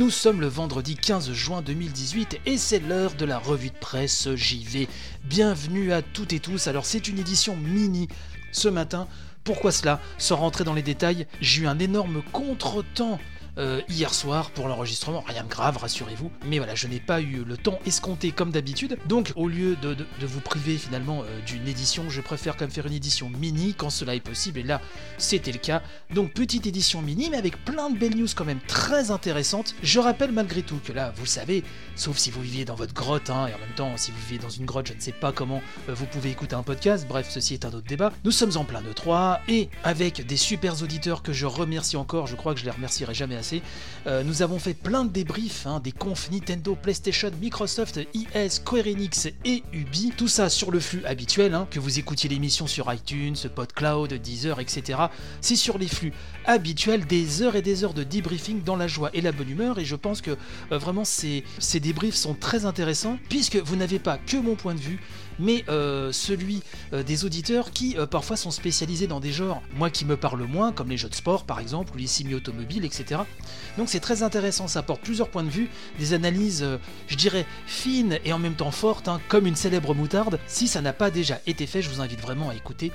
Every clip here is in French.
Nous sommes le vendredi 15 juin 2018 et c'est l'heure de la revue de presse JV. Bienvenue à toutes et tous. Alors c'est une édition mini ce matin. Pourquoi cela? Sans rentrer dans les détails, j'ai eu un énorme contretemps euh, hier soir pour l'enregistrement. Rien de grave, rassurez-vous. Mais voilà, je n'ai pas eu le temps escompté comme d'habitude. Donc, au lieu de, de- de vous priver finalement euh, d'une édition, je préfère même faire une édition mini quand cela est possible. Et là, c'était le cas. Donc, petite édition mini, mais avec plein de belles news quand même très intéressantes. Je rappelle malgré tout que là, vous le savez, sauf si vous viviez dans votre grotte, hein, et en même temps, si vous vivez dans une grotte, je ne sais pas comment euh, vous pouvez écouter un podcast. Bref, ceci est un autre débat. Nous sommes en plein E3 et avec des super auditeurs que je remercie encore, je crois que je les remercierai jamais Euh, nous avons fait plein de débriefs, hein, des confs Nintendo, PlayStation, Microsoft, EA, Square Enix et Ubi. Tout ça sur le flux habituel, hein, que vous écoutiez l'émission sur iTunes, PodCloud, Deezer, etc. C'est sur les flux habituels, des heures et des heures de debriefing dans la joie et la bonne humeur. Et je pense que euh, vraiment ces, ces débriefs sont très intéressants puisque vous n'avez pas que mon point de vue, mais euh, celui euh, des auditeurs qui euh, parfois sont spécialisés dans des genres, moi qui me parle moins, comme les jeux de sport par exemple, ou les simis automobiles, etc. Donc c'est très intéressant, ça apporte plusieurs points de vue, des analyses, je dirais, fines et en même temps fortes, hein, comme une célèbre moutarde. Si ça n'a pas déjà été fait, je vous invite vraiment à écouter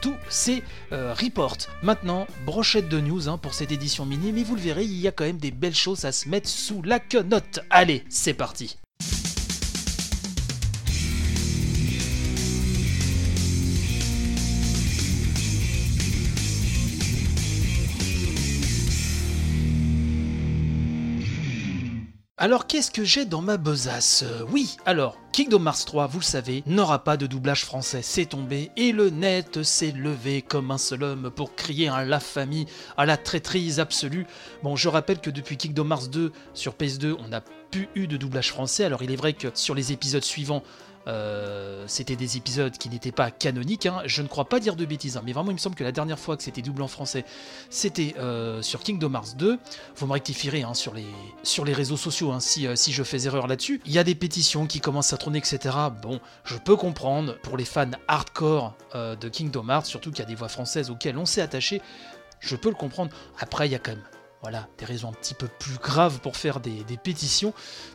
tous ces reports. Maintenant, brochette de news hein, pour cette édition mini, mais vous le verrez, il y a quand même des belles choses à se mettre sous la quenotte. Allez, c'est parti Alors qu'est-ce que j'ai dans ma besace? Euh, Oui, alors, Kingdom Hearts 3, vous le savez, n'aura pas de doublage français, c'est tombé, et le net s'est levé comme un seul homme pour crier à la famille, à la traîtrise absolue. Bon, je rappelle que depuis Kingdom Hearts 2 sur PS2, on n'a plus eu de doublage français, alors il est vrai que sur les épisodes suivants, euh, c'était des épisodes qui n'étaient pas canoniques, hein. je ne crois pas dire de bêtises, hein, mais vraiment il me semble que la dernière fois que c'était doublé en français, c'était euh, sur Kingdom Hearts 2. Vous me rectifierez hein, sur, les, réseaux sociaux si, euh, si je fais erreur là-dessus. Il y a des pétitions qui commencent à trôner, etc. Bon, je peux comprendre pour les fans hardcore de Kingdom Hearts, surtout qu'il y a des voix françaises auxquelles on s'est attaché, je peux le comprendre. Après, il y a quand même voilà, des raisons un petit peu plus graves pour faire des, pétitions.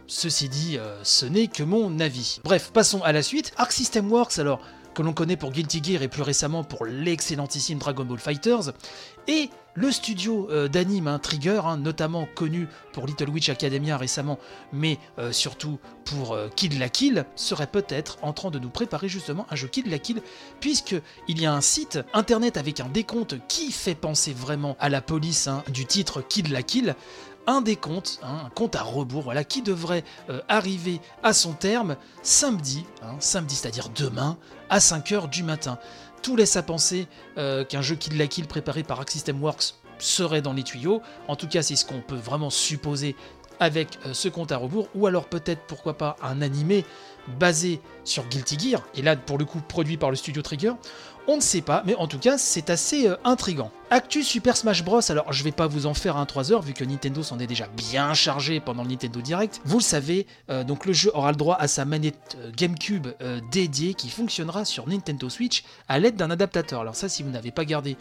Ceci dit, euh, ce n'est que mon avis. Bref, passons à la suite. Arc System Works, alors, que l'on connaît pour Guilty Gear et plus récemment pour l'excellentissime Dragon Ball Fighters, et le studio euh, d'anime hein, Trigger, hein, notamment connu pour Little Witch Academia récemment, mais euh, surtout pour euh, Kill la Kill, serait peut-être en train de nous préparer justement un jeu Kill la Kill, puisque il y a un site internet avec un décompte qui fait penser vraiment à la police hein, du titre Kill la Kill, un décompte, hein, un compte à rebours, voilà, qui devrait euh, arriver à son terme samedi, hein, samedi c'est-à-dire demain, à 5h du matin. Tout laisse à penser euh, qu'un jeu Kill la Kill préparé par Arc System Works serait dans les tuyaux. En tout cas, c'est ce qu'on peut vraiment supposer avec euh, ce compte à rebours, ou alors peut-être pourquoi pas un animé basé sur Guilty Gear, et là pour le coup produit par le studio Trigger. On ne sait pas, mais en tout cas c'est assez intrigant. Actu Super Smash Bros. Alors je vais pas vous en faire un 3 heures vu que Nintendo s'en est déjà bien chargé pendant le Nintendo Direct. Vous le savez, euh, donc le jeu aura le droit à sa manette euh, GameCube euh, dédiée qui fonctionnera sur Nintendo Switch à l'aide d'un adaptateur. Alors ça, si vous n'avez pas gardé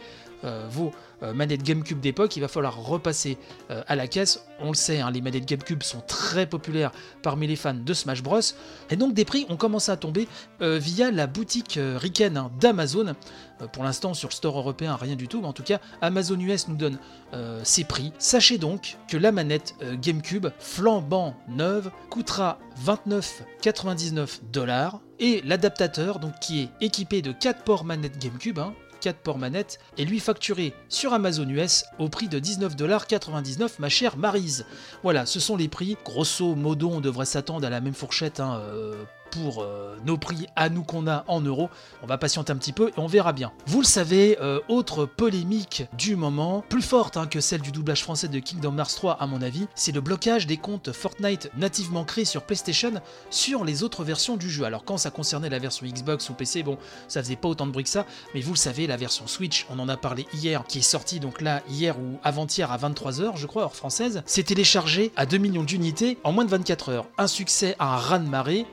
vos manettes GameCube d'époque, il va falloir repasser à la caisse. On le sait, hein, les manettes GameCube sont très populaires parmi les fans de Smash Bros. Et donc des prix ont commencé à tomber via la boutique Riken hein, d'Amazon. Euh, pour l'instant, sur le store européen, rien du tout, mais en tout cas, Amazon US nous donne euh, ses prix. Sachez donc que la manette euh, GameCube flambant neuve coûtera 29,99 dollars et l'adaptateur, donc qui est équipé de 4 ports manette GameCube, hein, 4 ports manette, est lui facturé sur Amazon US au prix de 19,99$ ma chère Marise. Voilà, ce sont les prix. Grosso modo, on devrait s'attendre à la même fourchette hein, euh, pour euh, nos prix à nous qu'on a en euros. On va patienter un petit peu et on verra bien. Vous le savez, euh, autre polémique du moment, plus forte hein, que celle du doublage français de Kingdom Hearts 3 à mon avis, c'est le blocage des comptes Fortnite nativement créés sur PlayStation sur les autres versions du jeu. Alors quand ça concernait la version Xbox ou PC, bon, ça faisait pas autant de bruit que ça, mais vous le savez, la version Switch, on en a parlé hier, qui est sortie donc là hier ou avant-hier à 23h, je crois, hors française, s'est téléchargé à 2 millions d'unités en moins de 24 heures. Un succès à un raz de marée,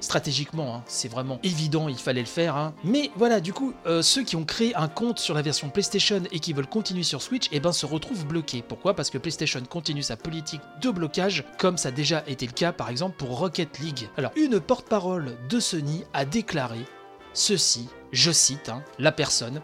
hein, c'est vraiment évident, il fallait le faire. hein. Mais voilà, du coup, euh, ceux qui ont créé un compte sur la version PlayStation et qui veulent continuer sur Switch, eh ben se retrouvent bloqués. Pourquoi? Parce que PlayStation continue sa politique de blocage, comme ça a déjà été le cas par exemple pour Rocket League. Alors, une porte-parole de Sony a déclaré ceci, je cite hein, la personne,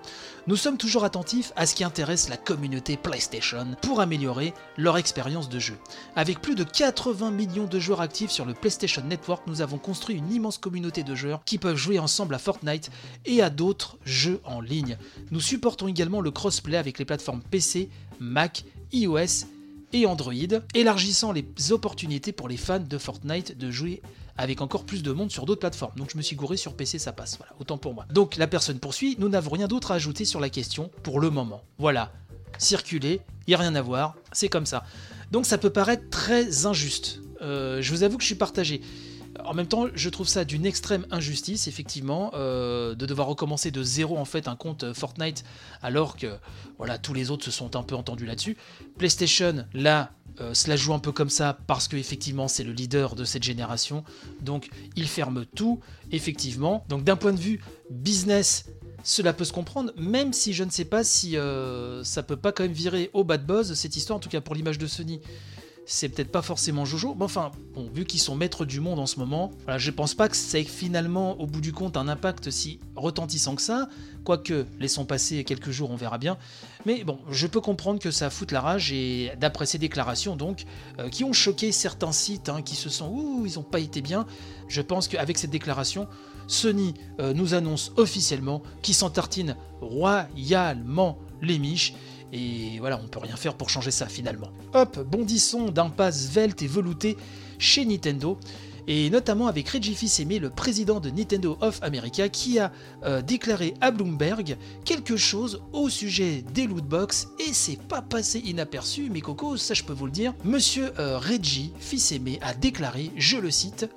nous sommes toujours attentifs à ce qui intéresse la communauté PlayStation pour améliorer leur expérience de jeu. Avec plus de 80 millions de joueurs actifs sur le PlayStation Network, nous avons construit une immense communauté de joueurs qui peuvent jouer ensemble à Fortnite et à d'autres jeux en ligne. Nous supportons également le crossplay avec les plateformes PC, Mac, iOS et Android, élargissant les opportunités pour les fans de Fortnite de jouer avec encore plus de monde sur d'autres plateformes. Donc je me suis gouré sur PC, ça passe. Voilà, autant pour moi. Donc la personne poursuit, nous n'avons rien d'autre à ajouter sur la question pour le moment. Voilà, circuler, il a rien à voir, c'est comme ça. Donc ça peut paraître très injuste. Euh, je vous avoue que je suis partagé. En même temps, je trouve ça d'une extrême injustice, effectivement, euh, de devoir recommencer de zéro en fait un compte Fortnite, alors que tous les autres se sont un peu entendus là-dessus. PlayStation, là, euh, cela joue un peu comme ça parce que effectivement c'est le leader de cette génération, donc il ferme tout, effectivement. Donc d'un point de vue business, cela peut se comprendre, même si je ne sais pas si euh, ça peut pas quand même virer au bad buzz cette histoire, en tout cas pour l'image de Sony. C'est peut-être pas forcément Jojo, mais enfin, vu qu'ils sont maîtres du monde en ce moment, voilà, je pense pas que ça ait finalement, au bout du compte, un impact si retentissant que ça. Quoique, laissons passer quelques jours, on verra bien. Mais bon, je peux comprendre que ça foute la rage, et d'après ces déclarations, donc, euh, qui ont choqué certains sites, hein, qui se sont, ouh, ils ont pas été bien, je pense qu'avec cette déclaration, Sony euh, nous annonce officiellement qu'ils s'en tartinent royalement les miches. Et voilà, on peut rien faire pour changer ça finalement. Hop, bondissons d'un pas svelte et velouté chez Nintendo. Et notamment avec Reggie Fils-Aimé, le président de Nintendo of America, qui a euh, déclaré à Bloomberg quelque chose au sujet des lootbox, et c'est pas passé inaperçu, mes cocos, ça je peux vous le dire. Monsieur euh, Reggie Fils-Aimé a déclaré, je le cite,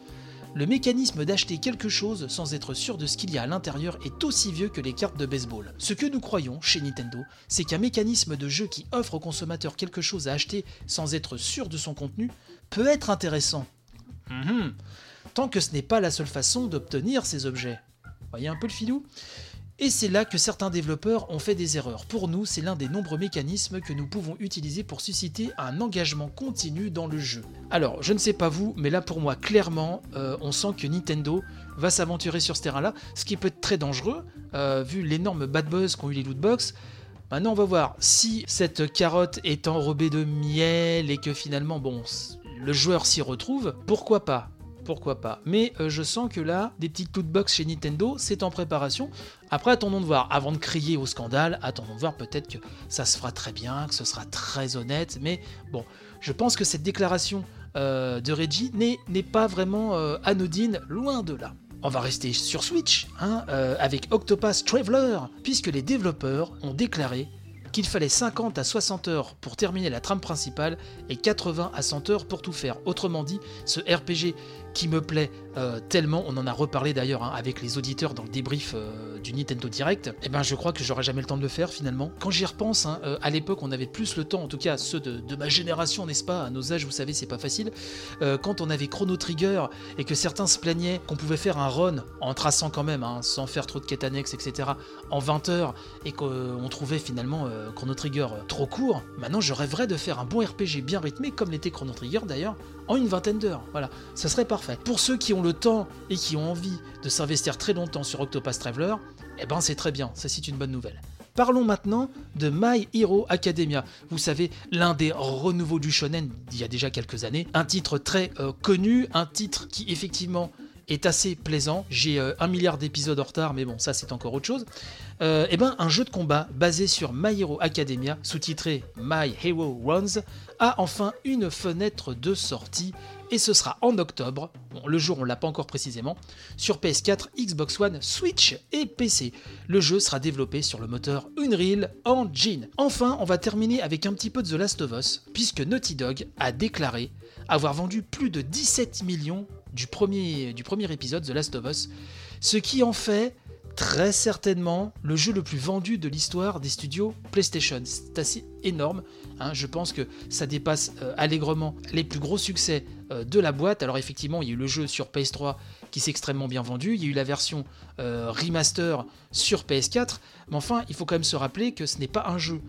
le mécanisme d'acheter quelque chose sans être sûr de ce qu'il y a à l'intérieur est aussi vieux que les cartes de baseball. Ce que nous croyons chez Nintendo, c'est qu'un mécanisme de jeu qui offre au consommateur quelque chose à acheter sans être sûr de son contenu peut être intéressant. Mhm. Tant que ce n'est pas la seule façon d'obtenir ces objets. Voyez un peu le filou? Et c'est là que certains développeurs ont fait des erreurs. Pour nous, c'est l'un des nombreux mécanismes que nous pouvons utiliser pour susciter un engagement continu dans le jeu. Alors, je ne sais pas vous, mais là pour moi, clairement, euh, on sent que Nintendo va s'aventurer sur ce terrain-là, ce qui peut être très dangereux, euh, vu l'énorme bad buzz qu'ont eu les lootbox. Maintenant, on va voir si cette carotte est enrobée de miel et que finalement, bon, le joueur s'y retrouve, pourquoi pas pourquoi pas. Mais euh, je sens que là, des petites lootbox chez Nintendo, c'est en préparation. Après, attendons de voir. Avant de crier au scandale, attendons de voir peut-être que ça se fera très bien, que ce sera très honnête. Mais bon, je pense que cette déclaration euh, de Reggie n'est pas vraiment euh, anodine, loin de là. On va rester sur Switch, hein, avec Octopath Traveler, puisque les développeurs ont déclaré qu'il fallait 50 à 60 heures pour terminer la trame principale et 80 à 100 heures pour tout faire. Autrement dit, ce RPG qui me plaît euh, tellement, on en a reparlé d'ailleurs hein, avec les auditeurs dans le débrief euh, du Nintendo Direct, et eh ben je crois que j'aurais jamais le temps de le faire finalement. Quand j'y repense, hein, euh, à l'époque on avait plus le temps, en tout cas ceux de, ma génération, n'est-ce pas, à nos âges, vous savez, c'est pas facile, quand on avait Chrono Trigger et que certains se plaignaient qu'on pouvait faire un run en traçant quand même, hein, sans faire trop de quêtes annexes, etc., en 20 heures, et qu'on trouvait finalement Chrono Trigger trop court, maintenant je rêverais de faire un bon RPG bien rythmé, comme l'était Chrono Trigger d'ailleurs, en une vingtaine d'heures. Voilà, ça serait parfait. Pour ceux qui ont le temps et qui ont envie de s'investir très longtemps sur Octopath Traveler, eh ben c'est très bien, ça c'est une bonne nouvelle. Parlons maintenant de My Hero Academia. Vous savez, l'un des renouveaux du shonen d'il y a déjà quelques années. Un titre très euh, connu, un titre qui effectivement est assez plaisant. J'ai euh, un milliard d'épisodes en retard, mais bon, ça c'est encore autre chose. Euh, eh ben, un jeu de combat basé sur My Hero Academia, sous-titré My Hero Runs, a enfin une fenêtre de sortie et ce sera en octobre, bon, le jour on l'a pas encore précisément, sur PS4, Xbox One, Switch et PC. Le jeu sera développé sur le moteur Unreal Engine. Enfin, on va terminer avec un petit peu de The Last of Us, puisque Naughty Dog a déclaré avoir vendu plus de 17 millions du premier, épisode The Last of Us, ce qui en fait très certainement le jeu le plus vendu de l'histoire des studios PlayStation. C'est assez énorme. Hein. Je pense que ça dépasse euh, allègrement les plus gros succès euh, de la boîte. Alors effectivement, il y a eu le jeu sur PS3 qui s'est extrêmement bien vendu. Il y a eu la version euh, remaster sur PS4. Mais enfin, il faut quand même se rappeler que ce n'est pas un jeu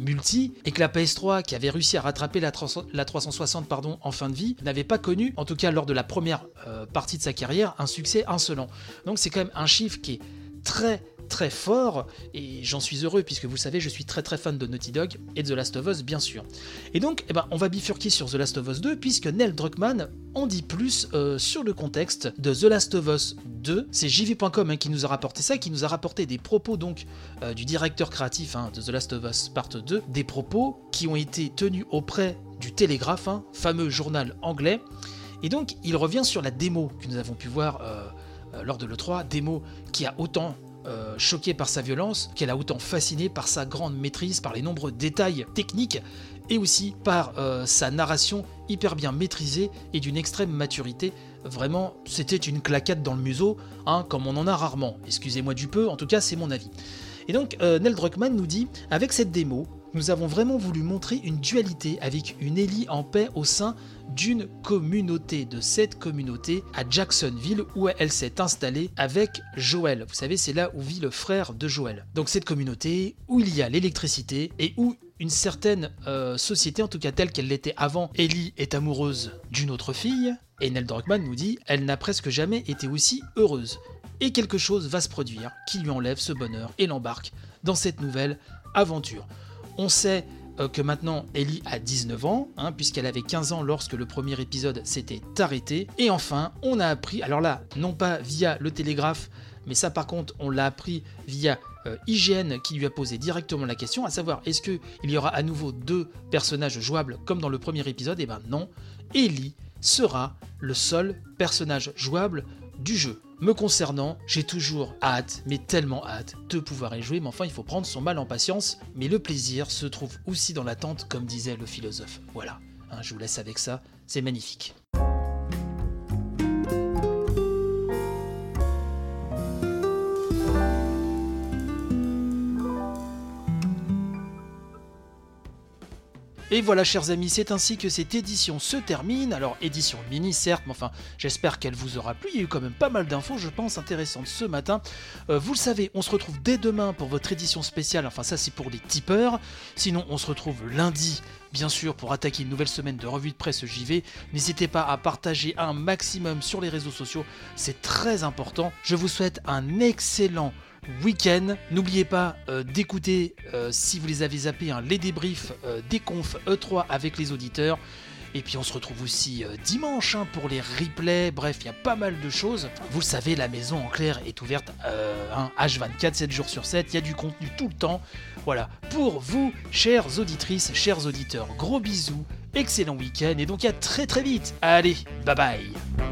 multi et que la PS3 qui avait réussi à rattraper la, 300 la 360 pardon, en fin de vie n'avait pas connu, en tout cas lors de la première partie de sa carrière, un succès insolent. Donc c'est quand même un chiffre qui est très très fort et j'en suis heureux puisque vous savez je suis très très fan de Naughty Dog et de The Last of Us bien sûr. Et donc eh ben, on va bifurquer sur The Last of Us 2 puisque Neil Druckmann en dit plus euh, sur le contexte de The Last of Us 2. C'est JV.com hein, qui nous a rapporté ça, qui nous a rapporté des propos donc euh, du directeur créatif hein, de The Last of Us Part 2, des propos qui ont été tenus auprès du Télégraphe, hein, fameux journal anglais. Et donc il revient sur la démo que nous avons pu voir euh, lors de l'E3, démo qui a autant euh, choqué par sa violence, qu'elle a autant fasciné par sa grande maîtrise, par les nombreux détails techniques et aussi par euh, sa narration hyper bien maîtrisée et d'une extrême maturité. Vraiment, c'était une claquette dans le museau, hein, comme on en a rarement. Excusez-moi du peu, en tout cas c'est mon avis. Et donc euh, Neil Druckmann nous dit, avec cette démo, nous avons vraiment voulu montrer une dualité avec une Ellie en paix au sein d'une communauté, de cette communauté à Jacksonville où elle s'est installée avec Joël. Vous savez, c'est là où vit le frère de Joël. Donc cette communauté où il y a l'électricité et où une certaine euh, société, en tout cas telle qu'elle l'était avant, Ellie est amoureuse d'une autre fille, et Neil Druckmann nous dit, elle n'a presque jamais été aussi heureuse. Et quelque chose va se produire qui lui enlève ce bonheur et l'embarque dans cette nouvelle aventure. On sait euh, que maintenant Ellie a 19 ans, hein, puisqu'elle avait 15 ans lorsque le premier épisode s'était arrêté. Et enfin, on a appris, alors là, non pas via le télégraphe, mais ça par contre, on l'a appris via euh, IGN qui lui a posé directement la question, à savoir est-ce qu'il y aura à nouveau deux personnages jouables comme dans le premier épisode? Et ben non, Ellie sera le seul personnage jouable du jeu. Me concernant, j'ai toujours hâte, mais tellement hâte, de pouvoir y jouer, mais enfin il faut prendre son mal en patience, mais le plaisir se trouve aussi dans l'attente, comme disait le philosophe. Voilà, Hein, je vous laisse avec ça, c'est magnifique. Et voilà, chers amis, c'est ainsi que cette édition se termine. Alors, édition mini, certes, mais enfin, j'espère qu'elle vous aura plu. Il y a eu quand même pas mal d'infos, je pense, intéressantes ce matin. Euh, vous le savez, on se retrouve dès demain pour votre édition spéciale. Enfin, ça, c'est pour les tipeurs. Sinon, on se retrouve lundi. Bien sûr, pour attaquer une nouvelle semaine de revue de presse JV, n'hésitez pas à partager un maximum sur les réseaux sociaux, c'est très important. Je vous souhaite un excellent week-end. N'oubliez pas euh, d'écouter, euh, si vous les avez zappés, hein, les débriefs euh, des confs E3 avec les auditeurs. Et puis on se retrouve aussi dimanche hein, pour les replays. Bref, il y a pas mal de choses. Vous le savez, la maison en clair est ouverte euh, hein, H24, 7 jours sur 7. Il y a du contenu tout le temps. Voilà, pour vous, chères auditrices, chers auditeurs, gros bisous, excellent week-end et donc à très très vite. Allez, bye bye